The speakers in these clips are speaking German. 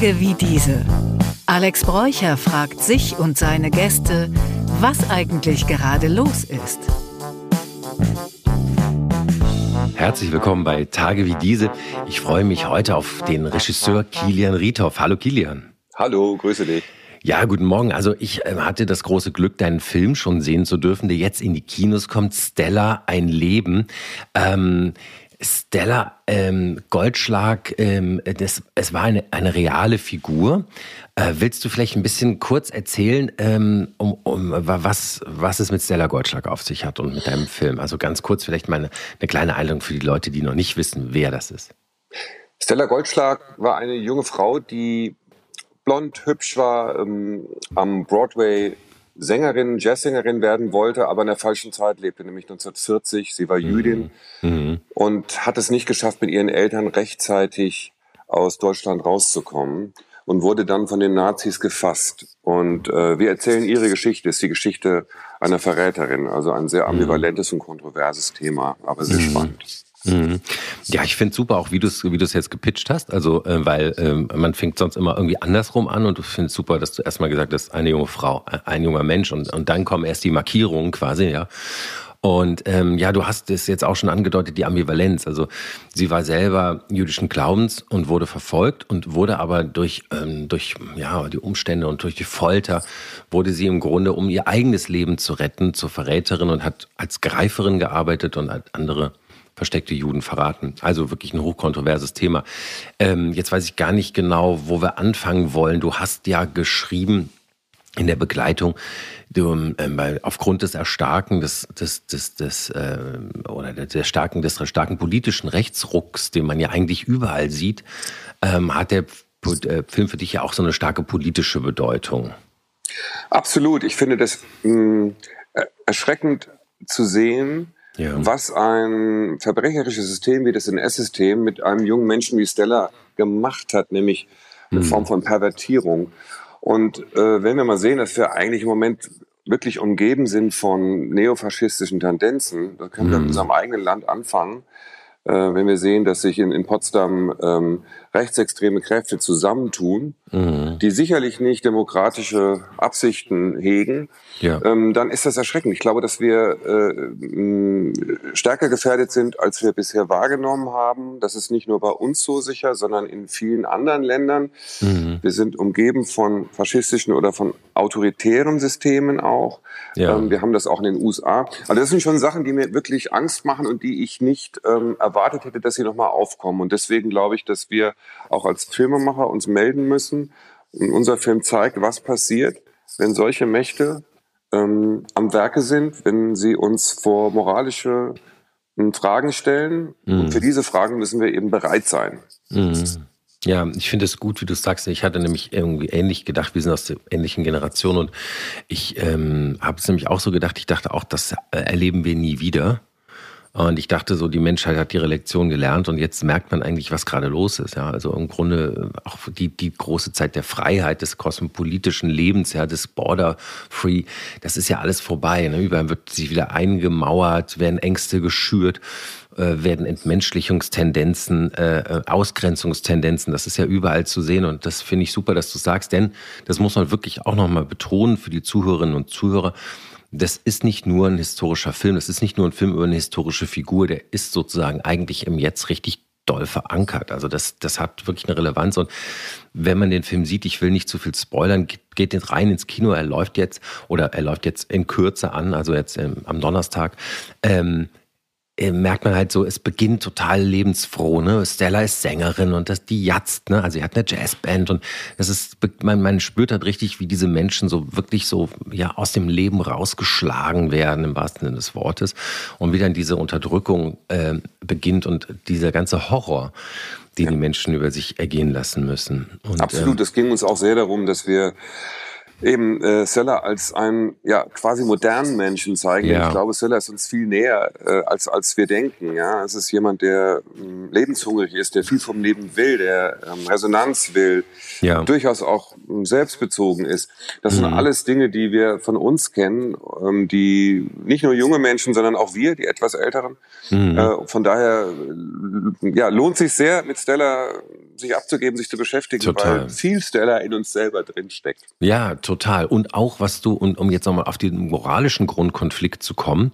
Tage wie diese. Alex Bräucher fragt sich und seine Gäste, was eigentlich gerade los ist. Herzlich willkommen bei Tage wie diese. Ich freue mich heute auf den Regisseur Kilian Riethoff. Hallo Kilian. Hallo, grüße dich. Ja, guten Morgen. Also ich äh, hatte das große Glück, deinen Film schon sehen zu dürfen, der jetzt in die Kinos kommt. Stella, ein Leben. Ähm, Stella ähm, Goldschlag, ähm, das, es war eine, eine reale Figur. Äh, willst du vielleicht ein bisschen kurz erzählen, ähm, um, um, was, was es mit Stella Goldschlag auf sich hat und mit deinem Film? Also ganz kurz vielleicht mal eine, eine kleine Einladung für die Leute, die noch nicht wissen, wer das ist. Stella Goldschlag war eine junge Frau, die blond, hübsch war, ähm, am Broadway Sängerin, Jazzsängerin werden wollte, aber in der falschen Zeit lebte, nämlich 1940. Sie war mhm. Jüdin mhm. und hat es nicht geschafft, mit ihren Eltern rechtzeitig aus Deutschland rauszukommen und wurde dann von den Nazis gefasst. Und äh, wir erzählen ihre Geschichte, ist die Geschichte einer Verräterin, also ein sehr mhm. ambivalentes und kontroverses Thema, aber sehr mhm. spannend. Mhm. Ja, ich finde super auch, wie du es wie du's jetzt gepitcht hast. Also, äh, weil äh, man fängt sonst immer irgendwie andersrum an und du findest super, dass du erstmal gesagt hast, eine junge Frau, äh, ein junger Mensch und, und dann kommen erst die Markierungen quasi, ja. Und ähm, ja, du hast es jetzt auch schon angedeutet, die Ambivalenz. Also sie war selber jüdischen Glaubens und wurde verfolgt und wurde aber durch, ähm, durch ja, die Umstände und durch die Folter, wurde sie im Grunde, um ihr eigenes Leben zu retten, zur Verräterin und hat als Greiferin gearbeitet und hat andere versteckte Juden verraten. Also wirklich ein hochkontroverses Thema. Ähm, jetzt weiß ich gar nicht genau, wo wir anfangen wollen. Du hast ja geschrieben in der Begleitung, du, ähm, aufgrund des Erstarken des, des, des, des äh, oder der starken, des starken politischen Rechtsrucks, den man ja eigentlich überall sieht, ähm, hat der äh, Film für dich ja auch so eine starke politische Bedeutung. Absolut. Ich finde das mh, mm, erschreckend zu sehen, ja. was ein verbrecherisches System wie das NS-System mit einem jungen Menschen wie Stella gemacht hat, nämlich eine mhm. Form von Pervertierung. Und äh, wenn wir mal sehen, dass wir eigentlich im Moment wirklich umgeben sind von neofaschistischen Tendenzen, da können wir in mhm. unserem eigenen Land anfangen, äh, wenn wir sehen, dass sich in, in Potsdam ähm, rechtsextreme Kräfte zusammentun, mhm. die sicherlich nicht demokratische Absichten hegen, ja. ähm, dann ist das erschreckend. Ich glaube, dass wir äh, stärker gefährdet sind, als wir bisher wahrgenommen haben. Das ist nicht nur bei uns so sicher, sondern in vielen anderen Ländern. Mhm. Wir sind umgeben von faschistischen oder von autoritären Systemen auch. Ja. Ähm, wir haben das auch in den USA. Also das sind schon Sachen, die mir wirklich Angst machen und die ich nicht ähm, erwartet hätte, dass sie nochmal aufkommen. Und deswegen glaube ich, dass wir auch als Filmemacher uns melden müssen. Und unser Film zeigt, was passiert, wenn solche Mächte ähm, am Werke sind, wenn sie uns vor moralische ähm, Fragen stellen. Mhm. Und für diese Fragen müssen wir eben bereit sein. Mhm. Ja, ich finde es gut, wie du sagst. Ich hatte nämlich irgendwie ähnlich gedacht, wir sind aus der ähnlichen Generation und ich ähm, habe es nämlich auch so gedacht, ich dachte auch, das äh, erleben wir nie wieder. Und ich dachte so, die Menschheit hat ihre Lektion gelernt und jetzt merkt man eigentlich, was gerade los ist. Ja, also im Grunde auch die, die große Zeit der Freiheit, des kosmopolitischen Lebens, ja, des Border-Free, das ist ja alles vorbei. Ne? Überall wird sich wieder eingemauert, werden Ängste geschürt, äh, werden Entmenschlichungstendenzen, äh, Ausgrenzungstendenzen, das ist ja überall zu sehen und das finde ich super, dass du sagst, denn das muss man wirklich auch nochmal betonen für die Zuhörerinnen und Zuhörer das ist nicht nur ein historischer Film, das ist nicht nur ein Film über eine historische Figur, der ist sozusagen eigentlich im Jetzt richtig doll verankert. Also das, das hat wirklich eine Relevanz. Und wenn man den Film sieht, ich will nicht zu viel spoilern, geht, geht rein ins Kino. Er läuft jetzt oder er läuft jetzt in Kürze an, also jetzt ähm, am Donnerstag. Ähm, äh, merkt man halt so, es beginnt total lebensfroh. Ne? Stella ist Sängerin und das die jatzt, ne? Also sie hat eine Jazzband und das ist, man, man spürt halt richtig, wie diese Menschen so wirklich so ja aus dem Leben rausgeschlagen werden im wahrsten Sinne des Wortes und wie dann diese Unterdrückung äh, beginnt und dieser ganze Horror, den ja. die Menschen über sich ergehen lassen müssen. Und, Absolut, ähm, es ging uns auch sehr darum, dass wir eben äh, Seller als einen ja quasi modernen Menschen zeigen. Ja. Ich glaube, Seller ist uns viel näher äh, als als wir denken. Ja, es ist jemand, der ähm, lebenshungrig ist, der viel vom Leben will, der ähm, Resonanz will, ja. durchaus auch ähm, selbstbezogen ist. Das mhm. sind alles Dinge, die wir von uns kennen, ähm, die nicht nur junge Menschen, sondern auch wir, die etwas älteren. Mhm. Äh, von daher ja lohnt sich sehr mit Stella sich abzugeben, sich zu beschäftigen, Total. weil viel Stella in uns selber drin steckt. Ja, total. Und auch was du, und um jetzt nochmal auf den moralischen Grundkonflikt zu kommen,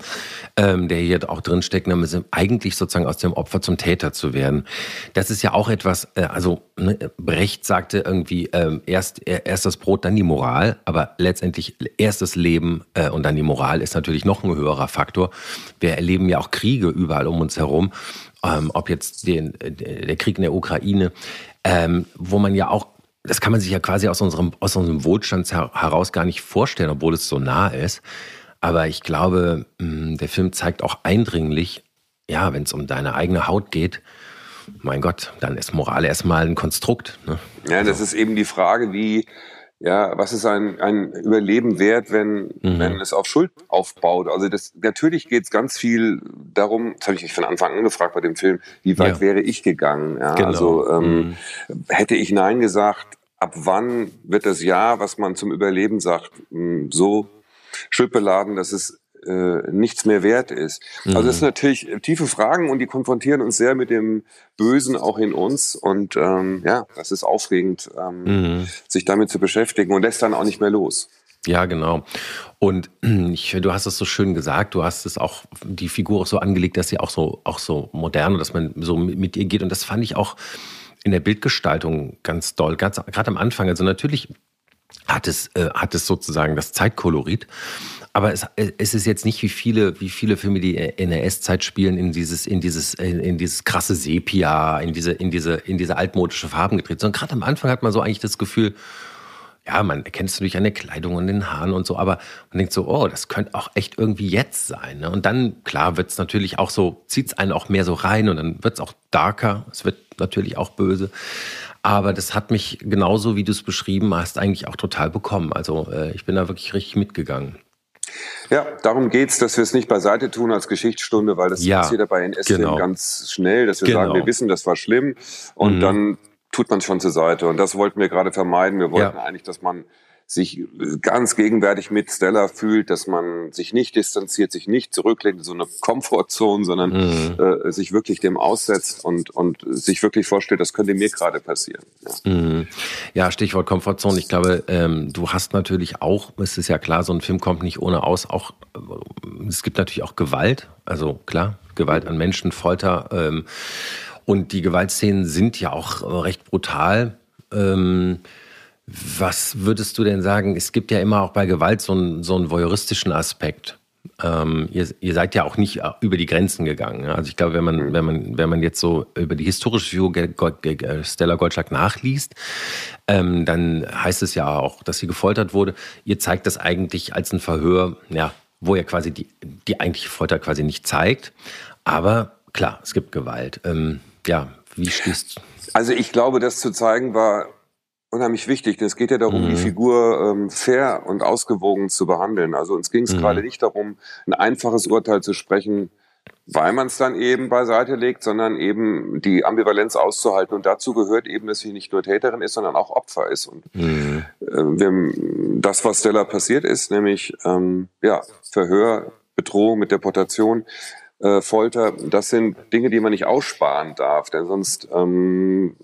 ähm, der hier auch drin steckt, nämlich eigentlich sozusagen aus dem Opfer zum Täter zu werden. Das ist ja auch etwas, äh, also ne, Brecht sagte irgendwie, ähm, erst, erst das Brot, dann die Moral, aber letztendlich erst das Leben äh, und dann die Moral ist natürlich noch ein höherer Faktor. Wir erleben ja auch Kriege überall um uns herum, ähm, ob jetzt den, der Krieg in der Ukraine, ähm, wo man ja auch das kann man sich ja quasi aus unserem, aus unserem Wohlstand heraus gar nicht vorstellen, obwohl es so nah ist. Aber ich glaube, mm, der Film zeigt auch eindringlich, ja, wenn es um deine eigene Haut geht, mein Gott, dann ist Moral erstmal ein Konstrukt. Ne? Ja, das also. ist eben die Frage, wie, ja, was ist ein, ein Überleben wert, wenn, mhm. wenn es auf Schuld aufbaut? Also das, natürlich geht es ganz viel darum, das habe ich mich von Anfang an gefragt bei dem Film, wie weit ja. wäre ich gegangen? Ja, genau. Also ähm, mhm. hätte ich Nein gesagt, ab wann wird das Ja, was man zum Überleben sagt, hm, so schuldbeladen, dass es äh, nichts mehr wert ist. Mhm. Also das sind natürlich tiefe Fragen und die konfrontieren uns sehr mit dem Bösen auch in uns. Und ähm, ja, das ist aufregend, ähm, mhm. sich damit zu beschäftigen und lässt dann auch nicht mehr los. Ja, genau. Und ich, du hast es so schön gesagt, du hast es auch die Figur auch so angelegt, dass sie auch so auch so modern, dass man so mit, mit ihr geht. Und das fand ich auch in der Bildgestaltung ganz doll, ganz gerade am Anfang. Also natürlich hat es, äh, hat es sozusagen das Zeitkolorit. Aber es, es ist jetzt nicht wie viele, wie viele Filme, die in der S-Zeit spielen, in dieses, in dieses, in dieses krasse Sepia, in diese, in diese, in diese altmodische Farben gedreht, sondern gerade am Anfang hat man so eigentlich das Gefühl, ja, man erkennt es natürlich an der Kleidung und den Haaren und so, aber man denkt so, oh, das könnte auch echt irgendwie jetzt sein. Ne? Und dann, klar, wird es natürlich auch so, zieht es einen auch mehr so rein und dann wird es auch darker, es wird natürlich auch böse. Aber das hat mich genauso, wie du es beschrieben hast, eigentlich auch total bekommen. Also äh, ich bin da wirklich richtig mitgegangen. Ja, darum geht's, dass wir es nicht beiseite tun als Geschichtsstunde, weil das ja, passiert ja bei NS genau. ganz schnell, dass wir genau. sagen, wir wissen, das war schlimm und mhm. dann tut man es schon zur Seite. Und das wollten wir gerade vermeiden. Wir wollten ja. eigentlich, dass man sich ganz gegenwärtig mit Stella fühlt, dass man sich nicht distanziert, sich nicht zurücklegt in so eine Komfortzone, sondern mhm. äh, sich wirklich dem aussetzt und, und sich wirklich vorstellt, das könnte mir gerade passieren. Ja. Mhm. ja, Stichwort Komfortzone. Ich glaube, ähm, du hast natürlich auch, es ist ja klar, so ein Film kommt nicht ohne aus, auch äh, es gibt natürlich auch Gewalt, also klar, Gewalt an Menschen, Folter ähm, und die Gewaltszenen sind ja auch recht brutal. Ähm, was würdest du denn sagen? Es gibt ja immer auch bei Gewalt so einen, so einen voyeuristischen Aspekt. Ähm, ihr, ihr, seid ja auch nicht äh, über die Grenzen gegangen. Also ich glaube, wenn man, wenn man, wenn man jetzt so über die historische Figur Stella Goldschlag nachliest, ähm, dann heißt es ja auch, dass sie gefoltert wurde. Ihr zeigt das eigentlich als ein Verhör, ja, wo ihr quasi die, die eigentliche Folter quasi nicht zeigt. Aber klar, es gibt Gewalt. Ähm, ja, wie stehst du? Also ich glaube, das zu zeigen war unheimlich wichtig. Es geht ja darum, mhm. die Figur ähm, fair und ausgewogen zu behandeln. Also uns ging es mhm. gerade nicht darum, ein einfaches Urteil zu sprechen, weil man es dann eben beiseite legt, sondern eben die Ambivalenz auszuhalten. Und dazu gehört eben, dass sie nicht nur Täterin ist, sondern auch Opfer ist. Und mhm. äh, wir, das, was Stella passiert ist, nämlich ähm, ja, Verhör, Bedrohung mit Deportation, äh, Folter, das sind Dinge, die man nicht aussparen darf, denn sonst ähm,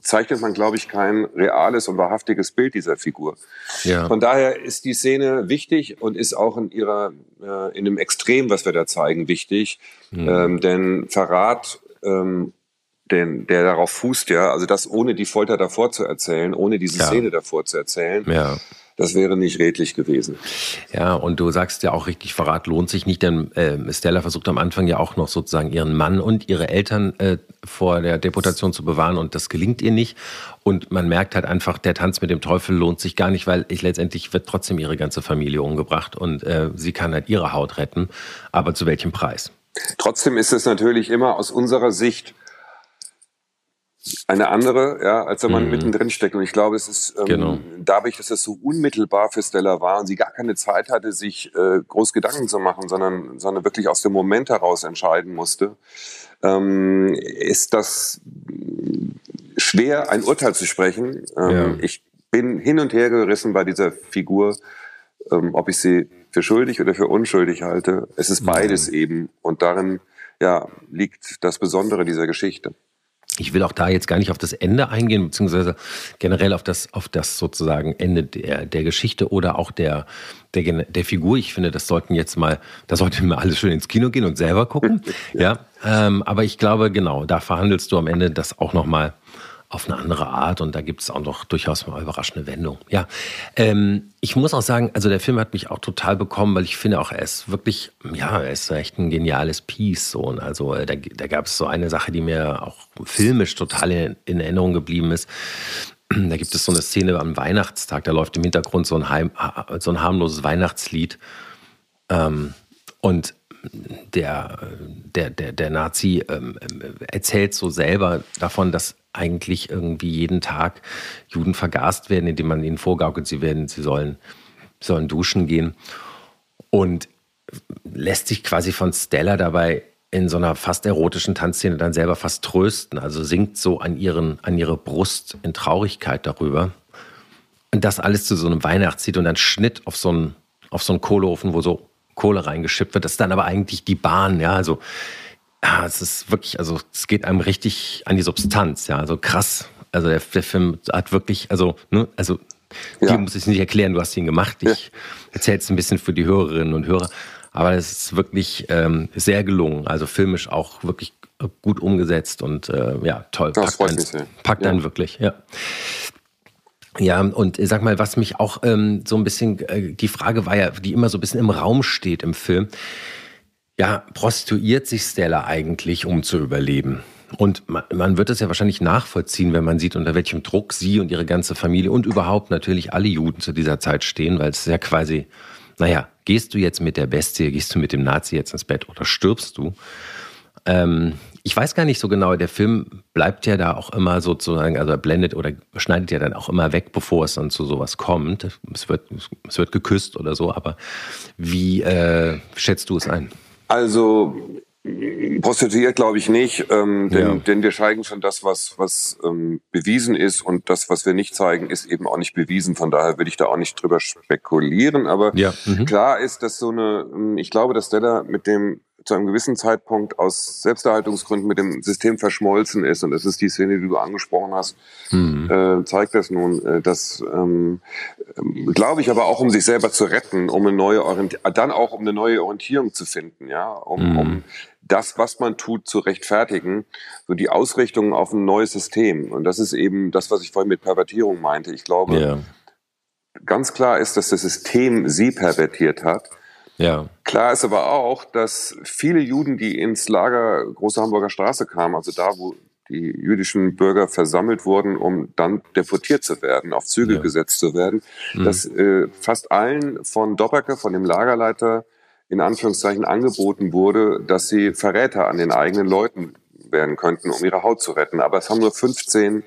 zeichnet man, glaube ich, kein reales und wahrhaftiges Bild dieser Figur. Ja. Von daher ist die Szene wichtig und ist auch in ihrer, äh, in dem Extrem, was wir da zeigen, wichtig. Mhm. Ähm, denn Verrat, ähm, den, der darauf fußt, ja, also das ohne die Folter davor zu erzählen, ohne diese ja. Szene davor zu erzählen, ja das wäre nicht redlich gewesen. Ja, und du sagst ja auch richtig, Verrat lohnt sich nicht, denn äh, Stella versucht am Anfang ja auch noch sozusagen ihren Mann und ihre Eltern äh, vor der Deportation zu bewahren und das gelingt ihr nicht. Und man merkt halt einfach, der Tanz mit dem Teufel lohnt sich gar nicht, weil ich letztendlich wird trotzdem ihre ganze Familie umgebracht und äh, sie kann halt ihre Haut retten. Aber zu welchem Preis? Trotzdem ist es natürlich immer aus unserer Sicht eine andere, ja, als wenn man mhm. mittendrin steckt. Und ich glaube, es ist ähm, genau. dadurch, dass es so unmittelbar für Stella war und sie gar keine Zeit hatte, sich äh, groß Gedanken zu machen, sondern, sondern wirklich aus dem Moment heraus entscheiden musste, ähm, ist das schwer, ein Urteil zu sprechen. Ähm, ja. Ich bin hin und her gerissen bei dieser Figur, ähm, ob ich sie für schuldig oder für unschuldig halte. Es ist beides mhm. eben. Und darin ja, liegt das Besondere dieser Geschichte. Ich will auch da jetzt gar nicht auf das Ende eingehen, beziehungsweise generell auf das, auf das sozusagen Ende der, der Geschichte oder auch der, der, der Figur. Ich finde, das sollten jetzt mal, da sollten wir alles schön ins Kino gehen und selber gucken. ja. ja ähm, aber ich glaube, genau, da verhandelst du am Ende das auch nochmal auf eine andere Art und da gibt es auch noch durchaus mal überraschende Wendungen. Ja, ähm, ich muss auch sagen, also der Film hat mich auch total bekommen, weil ich finde auch, er ist wirklich, ja, er ist echt ein geniales Piece. So. Und also äh, da, da gab es so eine Sache, die mir auch filmisch total in, in Erinnerung geblieben ist. Da gibt es so eine Szene am Weihnachtstag, da läuft im Hintergrund so ein, heim, so ein harmloses Weihnachtslied. Ähm, und der, der, der, der Nazi ähm, erzählt so selber davon, dass eigentlich irgendwie jeden Tag Juden vergast werden, indem man ihnen vorgaukelt, sie werden, sie sollen, sollen duschen gehen. Und lässt sich quasi von Stella dabei in so einer fast erotischen Tanzszene dann selber fast trösten. Also singt so an, ihren, an ihre Brust in Traurigkeit darüber. Und das alles zu so einem Weihnachtslied und dann Schnitt auf so einen, auf so einen Kohleofen, wo so Kohle reingeschippt wird. Das ist dann aber eigentlich die Bahn, ja. Also ja, es ist wirklich, also es geht einem richtig an die Substanz, ja, also krass. Also der, der Film hat wirklich, also, ne, also ja. dir muss ich es nicht erklären, du hast ihn gemacht. Ich ja. erzähle es ein bisschen für die Hörerinnen und Hörer. Aber es ist wirklich ähm, sehr gelungen. Also filmisch auch wirklich gut umgesetzt und äh, ja, toll. Das packt einen, sehr. packt ja. einen wirklich, ja. Ja, und sag mal, was mich auch ähm, so ein bisschen, äh, die Frage war ja, die immer so ein bisschen im Raum steht im Film ja, prostituiert sich Stella eigentlich, um zu überleben? Und man, wird es ja wahrscheinlich nachvollziehen, wenn man sieht, unter welchem Druck sie und ihre ganze Familie und überhaupt natürlich alle Juden zu dieser Zeit stehen, weil es ja quasi, naja, gehst du jetzt mit der Bestie, gehst du mit dem Nazi jetzt ins Bett oder stirbst du? Ähm, ich weiß gar nicht so genau, der Film bleibt ja da auch immer sozusagen, also er blendet oder schneidet ja dann auch immer weg, bevor es dann zu sowas kommt. Es wird, es wird geküsst oder so, aber wie äh, schätzt du es ein? Also prostituiert glaube ich nicht, ähm, denn, ja. denn wir zeigen schon das, was, was ähm, bewiesen ist und das, was wir nicht zeigen, ist eben auch nicht bewiesen. Von daher will ich da auch nicht drüber spekulieren. Aber ja. mhm. klar ist, dass so eine, ähm, ich glaube, dass Stella mit dem zu einem gewissen Zeitpunkt aus Selbsterhaltungsgründen mit dem System verschmolzen ist. Und das ist die Szene, die du angesprochen hast, mhm. äh, zeigt das nun. Äh, das ähm, ähm, glaube ich aber auch, um sich selber zu retten, um eine neue Orientierung, dann auch um eine neue Orientierung zu finden, ja, um, mhm. um das, was man tut, zu rechtfertigen, so die Ausrichtung auf ein neues System. Und das ist eben das, was ich vorhin mit Pervertierung meinte. Ich glaube, yeah. ganz klar ist, dass das System sie pervertiert hat. Ja. Klar ist aber auch, dass viele Juden, die ins Lager Große Hamburger Straße kamen, also da, wo die jüdischen Bürger versammelt wurden, um dann deportiert zu werden, auf Züge ja. gesetzt zu werden, mhm. dass äh, fast allen von Doppelke, von dem Lagerleiter, in Anführungszeichen angeboten wurde, dass sie Verräter an den eigenen Leuten werden könnten, um ihre Haut zu retten. Aber es haben nur 15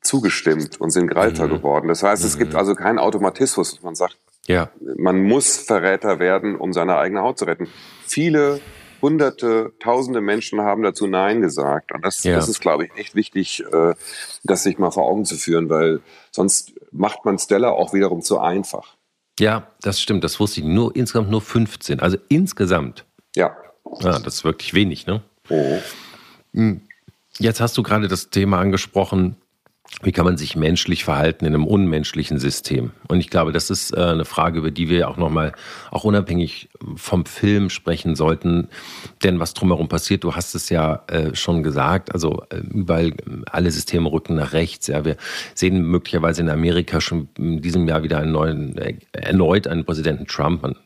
zugestimmt und sind Greiter mhm. geworden. Das heißt, es gibt mhm. also keinen Automatismus, dass man sagt, ja. man muss Verräter werden, um seine eigene Haut zu retten. Viele hunderte, tausende Menschen haben dazu Nein gesagt. Und das, ja. das ist, glaube ich, echt wichtig, äh, das sich mal vor Augen zu führen, weil sonst macht man Stella auch wiederum zu einfach. Ja, das stimmt, das wusste ich. Nur insgesamt nur 15. Also insgesamt. Ja. Ja, das ist wirklich wenig, ne? Oh. Hm. Jetzt hast du gerade das Thema angesprochen, wie kann man sich menschlich verhalten in einem unmenschlichen System? Und ich glaube, das ist äh, eine Frage, über die wir auch nochmal, auch unabhängig vom Film sprechen sollten. Denn was drumherum passiert, du hast es ja äh, schon gesagt, also äh, überall alle Systeme rücken nach rechts. Ja, wir sehen möglicherweise in Amerika schon in diesem Jahr wieder einen neuen, erneut einen Präsidenten Trump. Man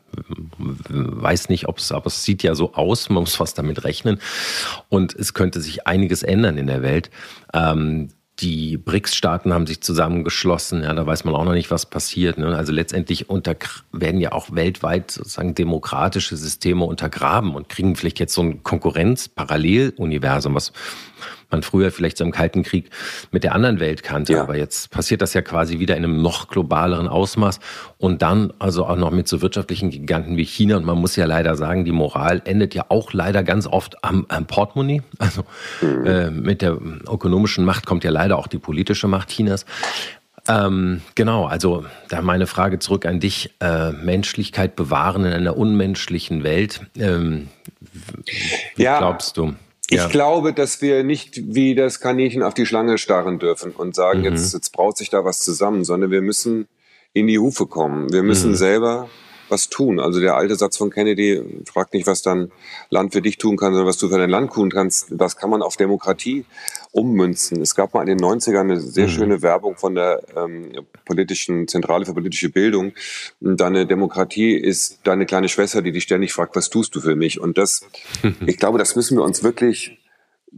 weiß nicht, ob es, aber es sieht ja so aus, man muss was damit rechnen. Und es könnte sich einiges ändern in der Welt. Ähm, die BRICS-Staaten haben sich zusammengeschlossen. Ja, da weiß man auch noch nicht, was passiert. Ne? Also letztendlich unter, werden ja auch weltweit sozusagen demokratische Systeme untergraben und kriegen vielleicht jetzt so ein Konkurrenz-Paralleluniversum, was man früher vielleicht so im Kalten Krieg mit der anderen Welt kannte. Ja. Aber jetzt passiert das ja quasi wieder in einem noch globaleren Ausmaß und dann also auch noch mit so wirtschaftlichen Giganten wie China. Und man muss ja leider sagen, die Moral endet ja auch leider ganz oft am, am Portemonnaie. Also mhm. äh, mit der ökonomischen Macht kommt ja leider auch die politische Macht Chinas. Ähm, genau, also da meine Frage zurück an dich. Äh, Menschlichkeit bewahren in einer unmenschlichen Welt. Ähm, wie ja, glaubst du? Ich glaube, dass wir nicht wie das Kaninchen auf die Schlange starren dürfen und sagen, mhm. jetzt, jetzt braut sich da was zusammen, sondern wir müssen in die Hufe kommen. Wir müssen mhm. selber was tun. Also der alte Satz von Kennedy fragt nicht, was dein Land für dich tun kann, sondern was du für dein Land tun kannst. Das kann man auf Demokratie ummünzen. Es gab mal in den 90ern eine sehr mhm. schöne Werbung von der ähm, politischen Zentrale für politische Bildung. Deine Demokratie ist deine kleine Schwester, die dich ständig fragt, was tust du für mich? Und das, ich glaube, das müssen wir uns wirklich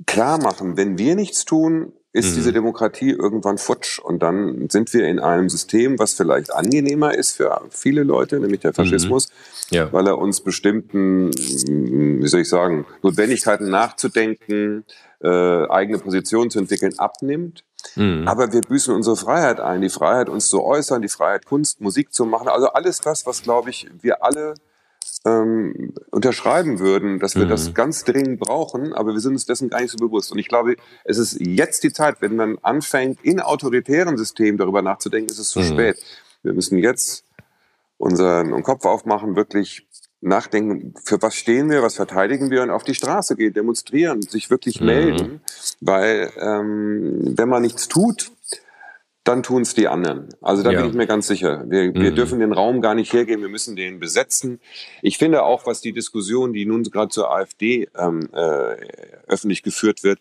klar machen. Wenn wir nichts tun, ist mhm. diese Demokratie irgendwann futsch. Und dann sind wir in einem System, was vielleicht angenehmer ist für viele Leute, nämlich der Faschismus, mhm. ja. weil er uns bestimmten, wie soll ich sagen, Notwendigkeiten nachzudenken, äh, eigene Positionen zu entwickeln, abnimmt. Mhm. Aber wir büßen unsere Freiheit ein, die Freiheit, uns zu äußern, die Freiheit, Kunst, Musik zu machen. Also alles das, was, glaube ich, wir alle ähm, unterschreiben würden, dass wir mhm. das ganz dringend brauchen, aber wir sind uns dessen gar nicht so bewusst. Und ich glaube, es ist jetzt die Zeit, wenn man anfängt, in autoritären Systemen darüber nachzudenken, ist es zu mhm. spät. Wir müssen jetzt unseren Kopf aufmachen, wirklich nachdenken, für was stehen wir, was verteidigen wir und auf die Straße gehen, demonstrieren, sich wirklich mhm. melden, weil ähm, wenn man nichts tut, dann tun es die anderen. Also da ja. bin ich mir ganz sicher. Wir, wir mhm. dürfen den Raum gar nicht hergeben, wir müssen den besetzen. Ich finde auch, was die Diskussion, die nun gerade zur AfD ähm, äh, öffentlich geführt wird,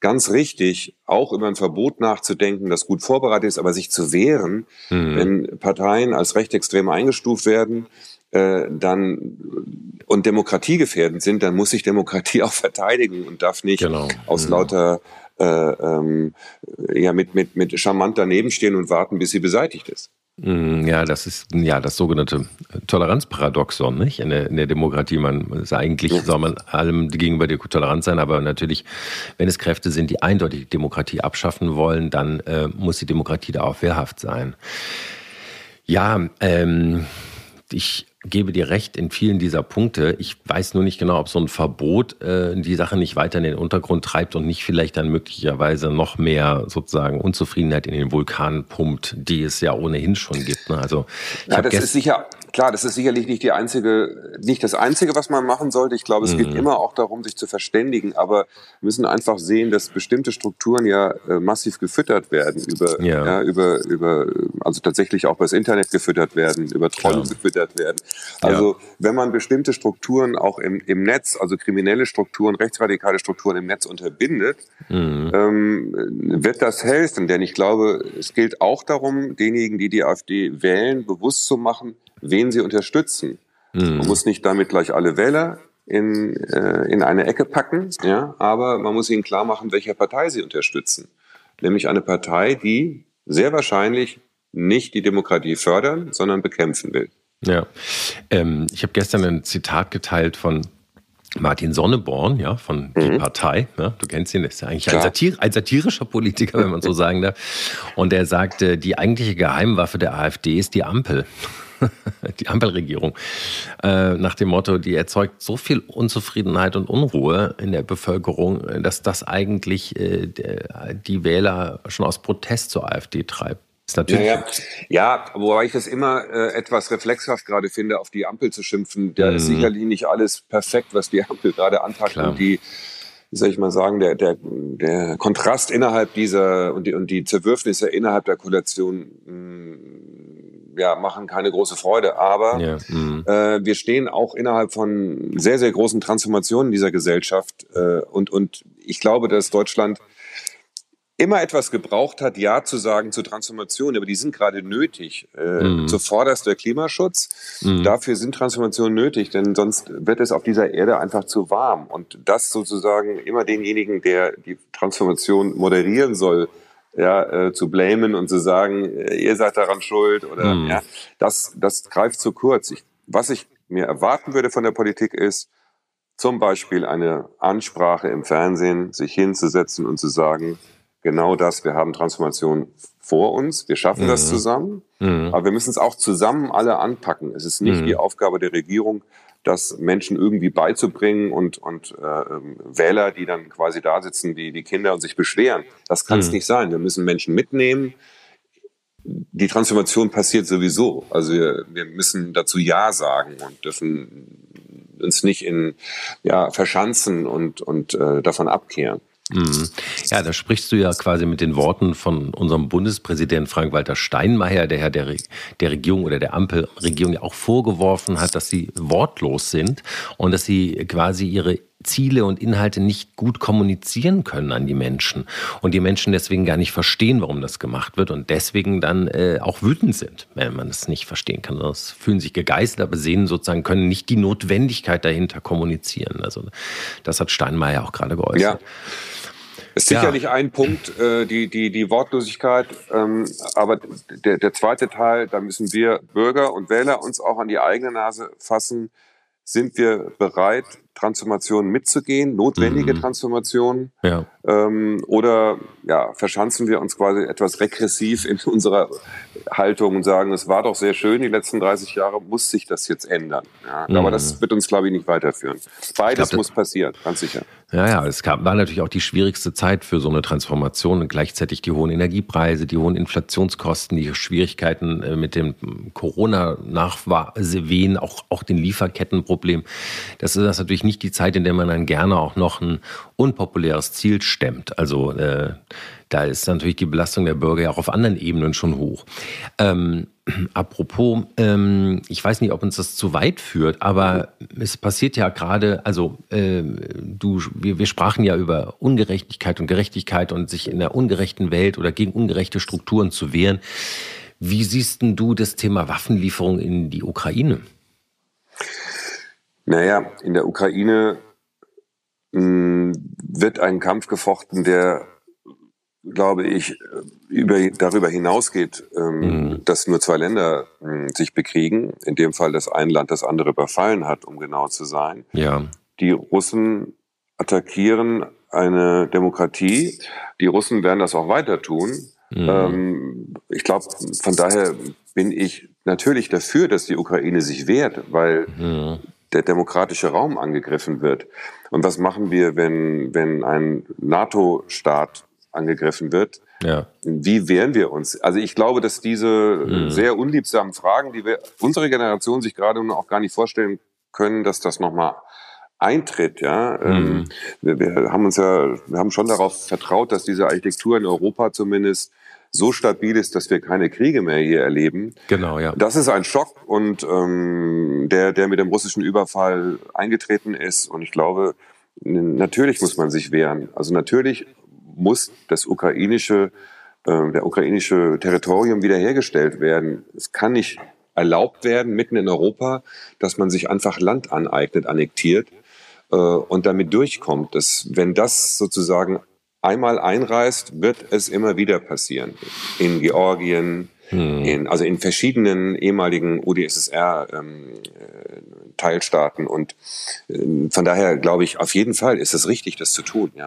ganz richtig, auch über ein Verbot nachzudenken, das gut vorbereitet ist, aber sich zu wehren, mhm. wenn Parteien als rechtsextrem eingestuft werden, äh, dann und demokratiegefährdend sind, dann muss sich Demokratie auch verteidigen und darf nicht genau. aus mhm. lauter äh, ähm, ja, mit, mit, mit charmant daneben stehen und warten, bis sie beseitigt ist. Mm, ja, das ist ja das sogenannte Toleranzparadoxon, nicht? In der, in der Demokratie. Man ist eigentlich ja. soll man allem gegenüber der tolerant sein, aber natürlich, wenn es Kräfte sind, die eindeutig die Demokratie abschaffen wollen, dann äh, muss die Demokratie da auch wehrhaft sein. Ja, ähm, ich gebe dir recht in vielen dieser Punkte. Ich weiß nur nicht genau, ob so ein Verbot äh, die Sache nicht weiter in den Untergrund treibt und nicht vielleicht dann möglicherweise noch mehr sozusagen Unzufriedenheit in den Vulkan pumpt, die es ja ohnehin schon gibt. Ne? Also ich ja, das ist sicher klar, das ist sicherlich nicht die einzige, nicht das einzige, was man machen sollte. Ich glaube, es mhm. geht immer auch darum, sich zu verständigen, aber wir müssen einfach sehen, dass bestimmte Strukturen ja äh, massiv gefüttert werden über, ja. ja. über, über, also tatsächlich auch über das Internet gefüttert werden, über Trollen ja. gefüttert werden. Also ja. wenn man bestimmte Strukturen auch im, im Netz, also kriminelle Strukturen, rechtsradikale Strukturen im Netz unterbindet, mhm. ähm, wird das helfen. Denn ich glaube, es gilt auch darum, denjenigen, die die AfD wählen, bewusst zu machen, wen sie unterstützen. Mhm. Man muss nicht damit gleich alle Wähler in, äh, in eine Ecke packen, ja, aber man muss ihnen klar machen, welche Partei sie unterstützen. Nämlich eine Partei, die sehr wahrscheinlich nicht die Demokratie fördern, sondern bekämpfen will. Ja, ähm, ich habe gestern ein Zitat geteilt von Martin Sonneborn, ja, von mhm. Die Partei. Ja, du kennst ihn, ist ja eigentlich ein, Satir ein, satirischer Politiker, wenn man so sagen darf. Und er sagte, die eigentliche Geheimwaffe der AfD ist die Ampel. die Ampelregierung, äh, nach dem Motto, die erzeugt so viel Unzufriedenheit und Unruhe in der Bevölkerung, dass das eigentlich äh, die Wähler schon aus Protest zur AfD treibt. Ist natürlich ja, ja. ja, wobei ich das immer äh, etwas reflexhaft gerade finde, auf die Ampel zu schimpfen. Da mhm. ist sicherlich nicht alles perfekt, was die Ampel gerade anpackt Klar. und die wie soll ich mal sagen, der, der, der Kontrast innerhalb dieser und die, und die Zerwürfnisse innerhalb der Koalition mh, mm, ja, machen keine große Freude. Aber ja, mhm. äh, wir stehen auch innerhalb von sehr, sehr großen Transformationen dieser Gesellschaft. Äh, und, und ich glaube, dass Deutschland immer etwas gebraucht hat, Ja zu sagen zur Transformation, aber die sind gerade nötig. Äh, mm. Zuvorderst der Klimaschutz. Mm. Dafür sind Transformationen nötig, denn sonst wird es auf dieser Erde einfach zu warm. Und das sozusagen immer denjenigen, der die Transformation moderieren soll, ja, äh, zu blamen und zu sagen, äh, ihr seid daran schuld oder mm. ja, das, das greift zu kurz. Ich, was ich mir erwarten würde von der Politik ist, zum Beispiel eine Ansprache im Fernsehen, sich hinzusetzen und zu sagen, genau das, wir haben Transformation vor uns, wir schaffen mhm. das zusammen, mhm. aber wir müssen es auch zusammen alle anpacken. Es ist nicht mhm. die Aufgabe der Regierung, das Menschen irgendwie beizubringen und, und äh, Wähler, die dann quasi da sitzen wie die Kinder und sich beschweren. Das kann es mhm. nicht sein. Wir müssen Menschen mitnehmen. Die Transformation passiert sowieso. Also wir, wir müssen dazu Ja sagen und dürfen uns nicht in ja, verschanzen und, und äh, davon abkehren. Mhm. Ja, da sprichst du ja quasi mit den Worten von unserem Bundespräsidenten Frank-Walter Steinmeier, der ja der, der Regierung oder der Ampelregierung ja auch vorgeworfen hat, dass sie wortlos sind und dass sie quasi ihre Ziele und Inhalte nicht gut kommunizieren können an die Menschen und die Menschen deswegen gar nicht verstehen, warum das gemacht wird und deswegen dann äh, auch wütend sind, wenn man es nicht verstehen kann. Das fühlen sich gegeißelt, aber sehen sozusagen, können nicht die Notwendigkeit dahinter kommunizieren. Also das hat Steinmeier auch gerade geäußert. Ja. Ist sicherlich ja. ein Punkt, äh, die, die, die Wortlosigkeit. Ähm, aber der, der zweite Teil, da müssen wir Bürger und Wähler uns auch an die eigene Nase fassen. Sind wir bereit, Transformationen mitzugehen, notwendige mhm. Transformationen? Ja. Ähm, oder ja, verschanzen wir uns quasi etwas regressiv in unserer Haltung und sagen, es war doch sehr schön, die letzten 30 Jahre, muss sich das jetzt ändern. Ja, mhm. Aber das wird uns, glaube ich, nicht weiterführen. Beides glaub, muss passieren, ganz sicher. Ja, ja, es gab, war natürlich auch die schwierigste Zeit für so eine Transformation und gleichzeitig die hohen Energiepreise, die hohen Inflationskosten, die Schwierigkeiten äh, mit dem Corona-Nachwehen, auch, auch den Lieferkettenproblem. Das ist das natürlich nicht die Zeit, in der man dann gerne auch noch ein unpopuläres Ziel stemmt. Also äh, da ist natürlich die Belastung der Bürger ja auch auf anderen Ebenen schon hoch. Ähm, apropos, ähm, ich weiß nicht, ob uns das zu weit führt, aber es passiert ja gerade, also äh, du, wir, wir sprachen ja über Ungerechtigkeit und Gerechtigkeit und sich in der ungerechten Welt oder gegen ungerechte Strukturen zu wehren. Wie siehst denn du das Thema Waffenlieferung in die Ukraine? Naja, in der Ukraine mh, hm, wird ein Kampf gefochten, der, glaube ich, über, darüber hinausgeht, ähm, mhm. dass nur zwei Länder mh, hm, sich bekriegen. In dem Fall, dass ein Land das andere überfallen hat, um genau zu sein. Ja. Die Russen attackieren eine Demokratie. Die Russen werden das auch weiter tun. Mhm. Ähm, ich glaube, von daher bin ich natürlich dafür, dass die Ukraine sich wehrt, weil mhm der demokratische Raum angegriffen wird. Und was machen wir, wenn, wenn ein NATO-Staat angegriffen wird? Ja. Wie wehren wir uns? Also ich glaube, dass diese mhm. sehr unliebsamen Fragen, die wir unsere Generation sich gerade noch auch gar nicht vorstellen können, dass das nochmal eintritt, ja. Ähm, mhm. Wir, wir, haben uns ja, wir haben schon darauf vertraut, dass diese Architektur in Europa zumindest so stabil ist, dass wir keine Kriege mehr hier erleben. Genau, ja. Das ist ein Schock und ähm, der, der mit dem russischen Überfall eingetreten ist. Und ich glaube, natürlich muss man sich wehren. Also natürlich muss das ukrainische, äh, der ukrainische Territorium wiederhergestellt werden. Es kann nicht erlaubt werden, mitten in Europa, dass man sich einfach Land aneignet, annektiert äh, und damit durchkommt. Dass, wenn das sozusagen einmal einreist, wird es immer wieder passieren. In Georgien, hm. in, also in verschiedenen ehemaligen UdSSR-Teilstaaten. Ähm, äh, und äh, von daher glaube ich, auf jeden Fall ist es richtig, das zu tun. Ja.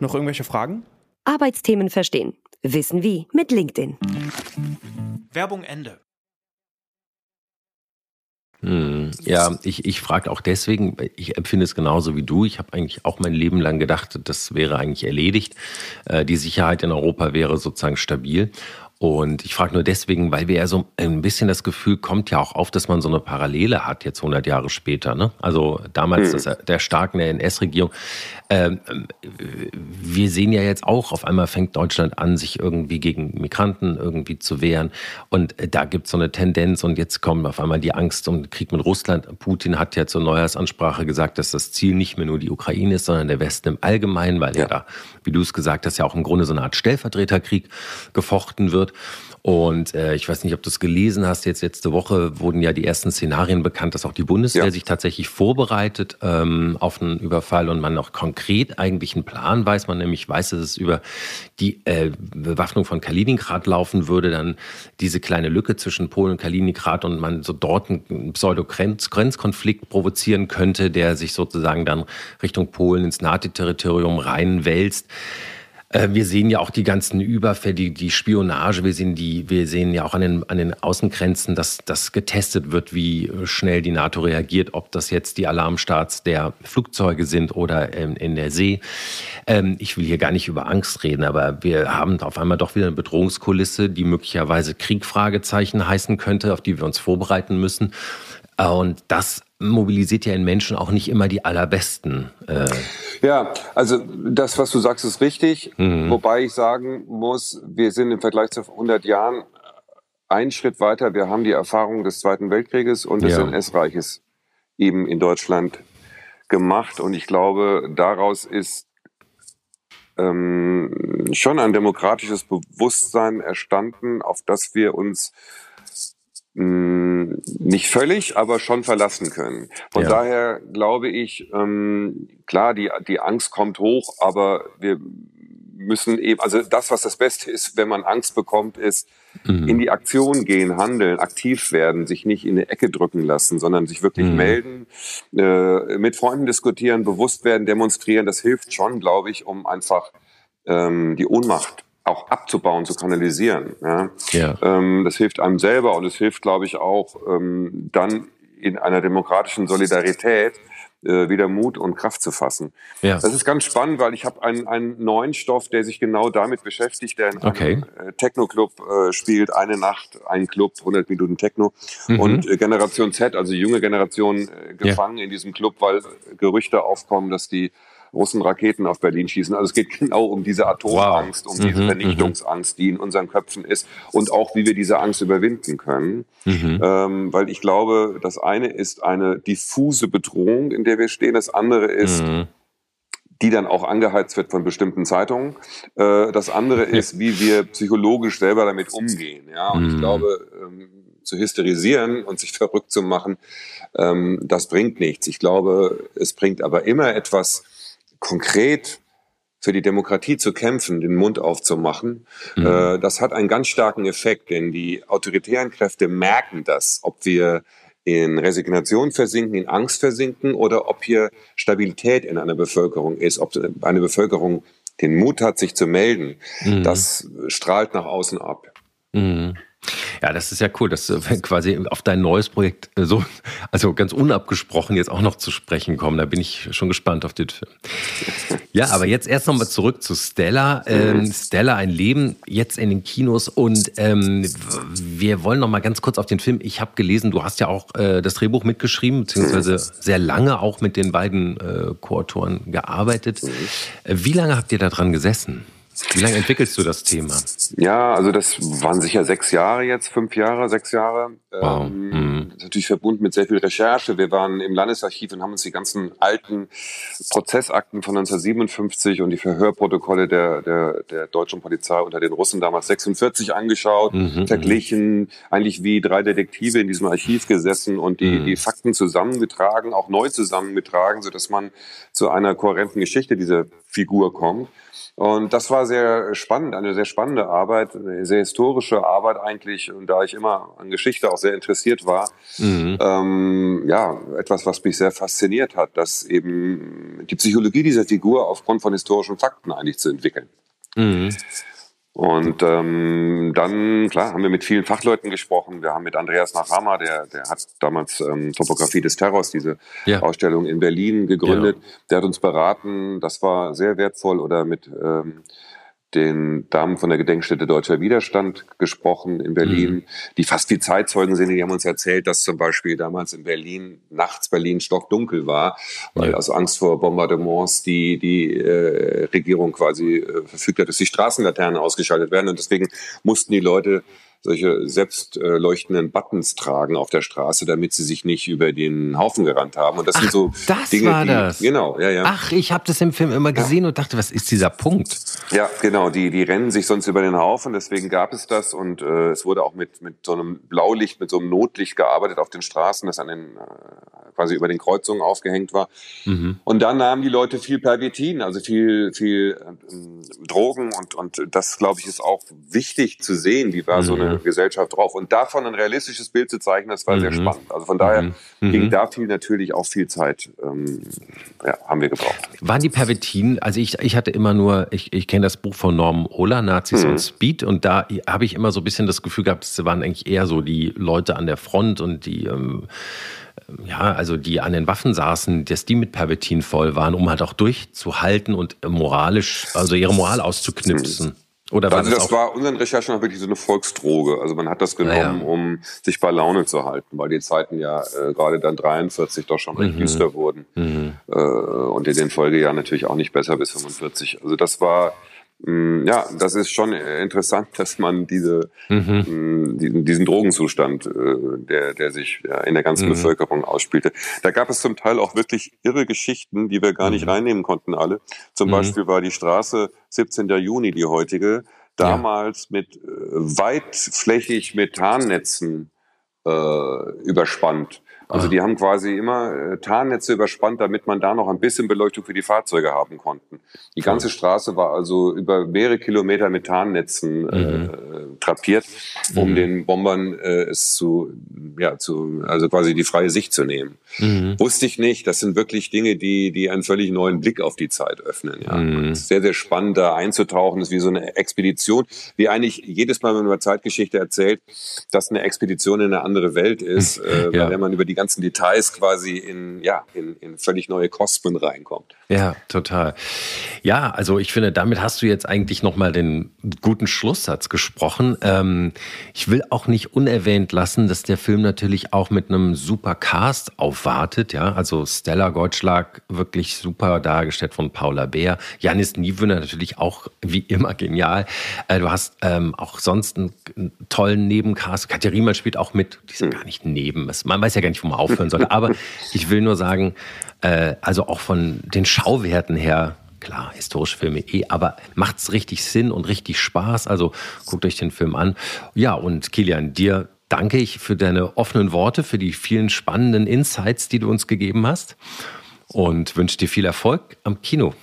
Noch irgendwelche Fragen? Arbeitsthemen verstehen. Wissen wie mit LinkedIn. Werbung Ende. Hm, ja, ich, ich frage auch deswegen, ich empfinde es genauso wie du. Ich habe eigentlich auch mein Leben lang gedacht, das wäre eigentlich erledigt. Äh, die Sicherheit in Europa wäre sozusagen stabil. Und ich frage nur deswegen, weil wir ja so ein bisschen das Gefühl kommt ja auch auf, dass man so eine Parallele hat, jetzt 100 Jahre später. Ne? Also damals mhm. das, der starken NS-Regierung. Ähm, wir sehen ja jetzt auch, auf einmal fängt Deutschland an, sich irgendwie gegen Migranten irgendwie zu wehren. Und da gibt es so eine Tendenz und jetzt kommt auf einmal die Angst um Krieg mit Russland. Putin hat ja zur Neujahrsansprache gesagt, dass das Ziel nicht mehr nur die Ukraine ist, sondern der Westen im Allgemeinen, weil ja, ja da, wie du es gesagt hast, ja auch im Grunde so eine Art Stellvertreterkrieg gefochten wird. Und äh, ich weiß nicht, ob du es gelesen hast, jetzt letzte Woche wurden ja die ersten Szenarien bekannt, dass auch die Bundeswehr ja. sich tatsächlich vorbereitet ähm, auf einen Überfall und man auch konkret eigentlich einen Plan weiß. Man nämlich weiß, dass es über die äh, Bewaffnung von Kaliningrad laufen würde, dann diese kleine Lücke zwischen Polen und Kaliningrad und man so dort einen Pseudo-Grenzkonflikt provozieren könnte, der sich sozusagen dann Richtung Polen ins NATO-Territorium reinwälzt. Äh, wir sehen ja auch die ganzen Überfälle, die, die Spionage. Wir sehen, die, wir sehen ja auch an den, an den Außengrenzen, dass das getestet wird, wie schnell die NATO reagiert, ob das jetzt die Alarmstarts der Flugzeuge sind oder in, in der See. Ähm, ich will hier gar nicht über Angst reden, aber wir haben auf einmal doch wieder eine Bedrohungskulisse, die möglicherweise Kriegfragezeichen heißen könnte, auf die wir uns vorbereiten müssen. Äh, und das mobilisiert ja in Menschen auch nicht immer die allerbesten. Äh ja, also das, was du sagst, ist richtig. Mhm. Wobei ich sagen muss, wir sind im Vergleich zu 100 Jahren einen Schritt weiter. Wir haben die Erfahrung des Zweiten Weltkrieges und des ja. NS-Reiches eben in Deutschland gemacht. Und ich glaube, daraus ist ähm, schon ein demokratisches Bewusstsein erstanden, auf das wir uns hm, nicht völlig, aber schon verlassen können. Von ja. daher glaube ich, ähm, klar, die, die Angst kommt hoch, aber wir müssen eben, also das, was das Beste ist, wenn man Angst bekommt, ist mhm. in die Aktion gehen, handeln, aktiv werden, sich nicht in eine Ecke drücken lassen, sondern sich wirklich mhm. melden, äh, mit Freunden diskutieren, bewusst werden, demonstrieren. Das hilft schon, glaube ich, um einfach ähm, die Ohnmacht auch abzubauen, zu kanalisieren. Ja? ja. Ähm, das hilft einem selber und es hilft, glaube ich, auch ähm, dann in einer demokratischen Solidarität äh, wieder Mut und Kraft zu fassen. Ja. Das ist ganz spannend, weil ich habe einen, einen neuen Stoff, der sich genau damit beschäftigt, der in okay. einem äh, Techno-Club äh, spielt, eine Nacht, ein Club, 100 Minuten Techno mhm. und äh, Generation Z, also junge Generation, äh, gefangen ja. in diesem Club, weil Gerüchte aufkommen, dass die Russen Raketen auf Berlin schießen. Also es geht genau um diese Atomangst, wow. um diese mhm, Vernichtungsangst, die in unseren Köpfen ist und auch, wie wir diese Angst überwinden können. Mhm. Ähm, weil ich glaube, das eine ist eine diffuse Bedrohung, in der wir stehen. Das andere ist, mhm die dann auch angeheizt wird von bestimmten Zeitungen. Äh, das andere ist, wie wir psychologisch selber damit umgehen. Ja, und ich mhm. glaube, ähm, zu hysterisieren und sich verrückt zu machen, ähm, das bringt nichts. Ich glaube, es bringt aber immer etwas, konkret für die Demokratie zu kämpfen, den Mund aufzumachen, mhm. äh, das hat einen ganz starken Effekt, denn die autoritären Kräfte merken das, ob wir in Resignation versinken, in Angst versinken oder ob hier Stabilität in einer Bevölkerung ist, ob eine Bevölkerung den Mut hat, sich zu melden. Mhm. Das strahlt nach außen ab. Mhm. Ja, das ist ja cool, dass du quasi auf dein neues Projekt äh, so, also ganz unabgesprochen jetzt auch noch zu sprechen kommen. Da bin ich schon gespannt auf den Film. Ja, aber jetzt erst nochmal zurück zu Stella. Ähm, Stella, ein Leben jetzt in den Kinos und ähm, wir wollen nochmal ganz kurz auf den Film. Ich habe gelesen, du hast ja auch äh, das Drehbuch mitgeschrieben, beziehungsweise sehr lange auch mit den beiden äh, Co-Autoren gearbeitet. Äh, wie lange habt ihr da dran gesessen? Wie lange entwickelst du das Thema? Ja, also das waren sicher sechs Jahre jetzt, fünf Jahre, sechs Jahre. Wow. Ähm, mhm. Natürlich verbunden mit sehr viel Recherche. Wir waren im Landesarchiv und haben uns die ganzen alten Prozessakten von 1957 und die Verhörprotokolle der, der, der deutschen Polizei unter den Russen damals 46 angeschaut, mhm, mhm, verglichen, eigentlich wie drei Detektive in diesem Archiv gesessen und die, mhm. die Fakten zusammengetragen, auch neu zusammengetragen, sodass man zu einer kohärenten Geschichte dieser Figur kommt. Und das war sehr spannend, eine sehr spannende Arbeit, eine sehr historische Arbeit eigentlich. Und da ich immer an Geschichte auch sehr interessiert war, mhm. ähm, ja, etwas, was mich sehr fasziniert hat, dass eben die Psychologie dieser Figur aufgrund von historischen Fakten eigentlich zu entwickeln. Mhm. Und ähm, dann, klar, haben wir mit vielen Fachleuten gesprochen. Wir haben mit Andreas Nachama, der, der hat damals ähm, Topografie des Terrors, diese ja. Ausstellung in Berlin gegründet. Ja. Der hat uns beraten, das war sehr wertvoll. Oder mit ähm, den Damen von der Gedenkstätte Deutscher Widerstand gesprochen in Berlin, mhm. die fast wie Zeitzeugen sind. Die haben uns erzählt, dass zum Beispiel damals in Berlin nachts Berlin stockdunkel war, weil ja. aus Angst vor Bombardements die die äh, Regierung quasi äh, verfügt hat, dass die Straßenlaternen ausgeschaltet werden und deswegen mussten die Leute solche selbst äh, leuchtenden Buttons tragen auf der Straße, damit sie sich nicht über den Haufen gerannt haben. Und das Ach, sind so das Dinge, war das. Die, genau, ja, ja. Ach, ich habe das im Film immer gesehen ja. und dachte, was ist dieser Punkt? Ja, genau. Die die rennen sich sonst über den Haufen. Deswegen gab es das und äh, es wurde auch mit mit so einem Blaulicht, mit so einem Notlicht gearbeitet auf den Straßen, das an den äh, quasi über den Kreuzungen aufgehängt war. Mhm. Und dann nahmen die Leute viel Pervitin, also viel viel äh, Drogen und und das glaube ich ist auch wichtig zu sehen, wie war mhm. so eine Gesellschaft drauf. Und davon ein realistisches Bild zu zeichnen, das war mhm. sehr spannend. Also von daher mhm. mhm. ging da viel natürlich auch viel Zeit, ähm, ja, haben wir gebraucht. Waren die Pervertinen, also ich, ich hatte immer nur, ich, ich kenne das Buch von Norman Ohler, Nazis mhm. und Speed, und da habe ich immer so ein bisschen das Gefühl gehabt, es waren eigentlich eher so die Leute an der Front und die ähm, ja, also die an den Waffen saßen, dass die mit Pervertin voll waren, um halt auch durchzuhalten und moralisch, also ihre Moral auszuknipsen. Oder war also das, das war unseren Recherchen auch wirklich so eine Volksdroge. Also man hat das genommen, ja. um sich bei Laune zu halten, weil die Zeiten ja äh, gerade dann 43 doch schon recht mhm. düster wurden. Mhm. Äh, und in den Folgejahren natürlich auch nicht besser bis 45. Also das war ja, das ist schon interessant, dass man diese, mhm. Mm, diesen, diesen Drogenzustand, äh, der, der sich in der ganzen mhm. Bevölkerung ausspielte. Da gab es zum Teil auch wirklich irre Geschichten, die wir gar nicht mhm. reinnehmen konnten alle. Zum mhm. Beispiel war die Straße 17. Juni, die heutige, damals ja. mit äh, weitflächig Methannetzen äh, überspannt. Also ah. die haben quasi immer äh, Tarnnetze überspannt, damit man da noch ein bisschen Beleuchtung für die Fahrzeuge haben konnten. Die ganze Straße war also über mehrere Kilometer mit Tarnnetzen äh, mhm. trapiert, um mhm. den Bombern äh, es zu, ja, zu, also quasi die freie Sicht zu nehmen. Mhm. Wusste ich nicht. Das sind wirklich Dinge, die, die einen völlig neuen Blick auf die Zeit öffnen. Ja. Mhm. Sehr, sehr spannend, da einzutauchen. Das ist wie so eine Expedition, wie eigentlich jedes Mal, wenn man über Zeitgeschichte erzählt, dass eine Expedition in eine andere Welt ist, äh, ja. wenn man über die ganzen Details quasi in, ja, in, in völlig neue Kosmen reinkommt. Ja, total. Ja, also ich finde, damit hast du jetzt eigentlich nochmal den guten Schlusssatz gesprochen. Ähm, ich will auch nicht unerwähnt lassen, dass der Film natürlich auch mit einem super Cast aufwartet. Ja, also Stella Gottschlag wirklich super dargestellt von Paula Bär. Janis Niewöhner natürlich auch wie immer genial. Äh, du hast ähm, auch sonst einen, einen, tollen Nebencast. Katja Riemann spielt auch mit. Die sind gar nicht neben. Man weiß ja gar nicht, wo man aufhören sollte. Aber ich will nur sagen, äh, also auch von den Schauwerten her, klar, historische Filme eh, aber macht's richtig Sinn und richtig Spaß. Also guckt euch den Film an. Ja, und Kilian, dir danke ich für deine offenen Worte, für die vielen spannenden Insights, die du uns gegeben hast und wünsche dir viel Erfolg am Kino.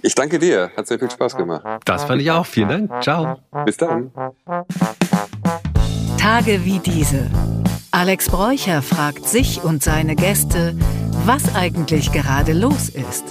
Ich danke dir, hat sehr viel Spaß gemacht. Das fand ich auch. Vielen Dank. Ciao. Bis dann. Tage wie diese. Alex Bräucher fragt sich und seine Gäste, was eigentlich gerade los ist.